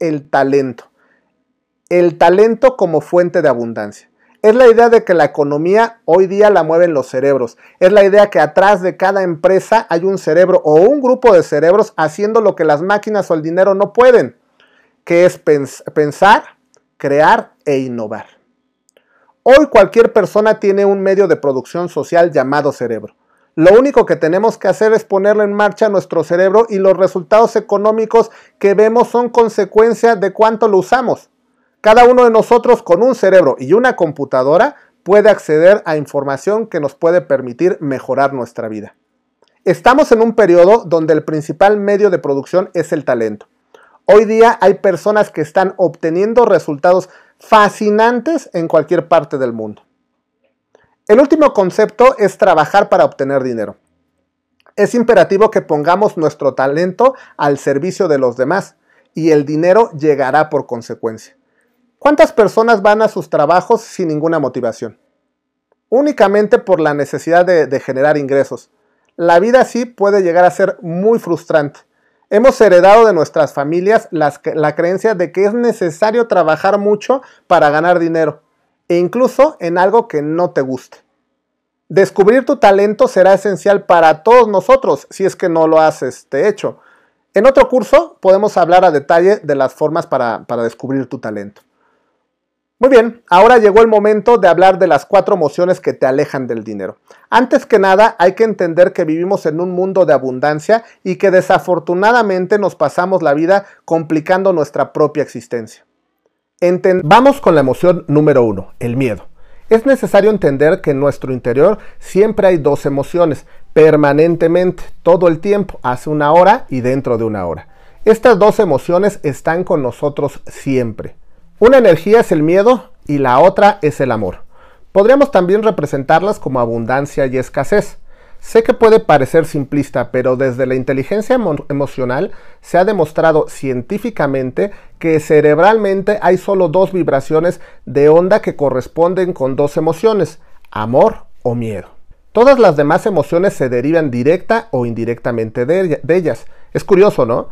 el talento. El talento como fuente de abundancia. Es la idea de que la economía hoy día la mueven los cerebros. Es la idea que atrás de cada empresa hay un cerebro o un grupo de cerebros haciendo lo que las máquinas o el dinero no pueden, que es pensar, crear e innovar. Hoy cualquier persona tiene un medio de producción social llamado cerebro. Lo único que tenemos que hacer es ponerlo en marcha nuestro cerebro y los resultados económicos que vemos son consecuencia de cuánto lo usamos. Cada uno de nosotros con un cerebro y una computadora puede acceder a información que nos puede permitir mejorar nuestra vida. Estamos en un periodo donde el principal medio de producción es el talento. Hoy día hay personas que están obteniendo resultados fascinantes en cualquier parte del mundo. El último concepto es trabajar para obtener dinero. Es imperativo que pongamos nuestro talento al servicio de los demás y el dinero llegará por consecuencia. ¿Cuántas personas van a sus trabajos sin ninguna motivación? Únicamente por la necesidad de, generar ingresos. La vida así puede llegar a ser muy frustrante. Hemos heredado de nuestras familias la creencia de que es necesario trabajar mucho para ganar dinero, e incluso en algo que no te guste. Descubrir tu talento será esencial para todos nosotros si es que no lo has este, hecho. En otro curso podemos hablar a detalle de las formas para descubrir tu talento. Muy bien, ahora llegó el momento de hablar de las cuatro emociones que te alejan del dinero. Antes que nada, hay que entender que vivimos en un mundo de abundancia y que desafortunadamente nos pasamos la vida complicando nuestra propia existencia. Vamos con la emoción número uno, el miedo. Es necesario entender que en nuestro interior siempre hay dos emociones, permanentemente, todo el tiempo, hace una hora y dentro de una hora. Estas dos emociones están con nosotros siempre. Una energía es el miedo y la otra es el amor. Podríamos también representarlas como abundancia y escasez. Sé que puede parecer simplista, pero desde la inteligencia emocional se ha demostrado científicamente que cerebralmente hay solo dos vibraciones de onda que corresponden con dos emociones, amor o miedo. Todas las demás emociones se derivan directa o indirectamente de, ellas. Es curioso, ¿no?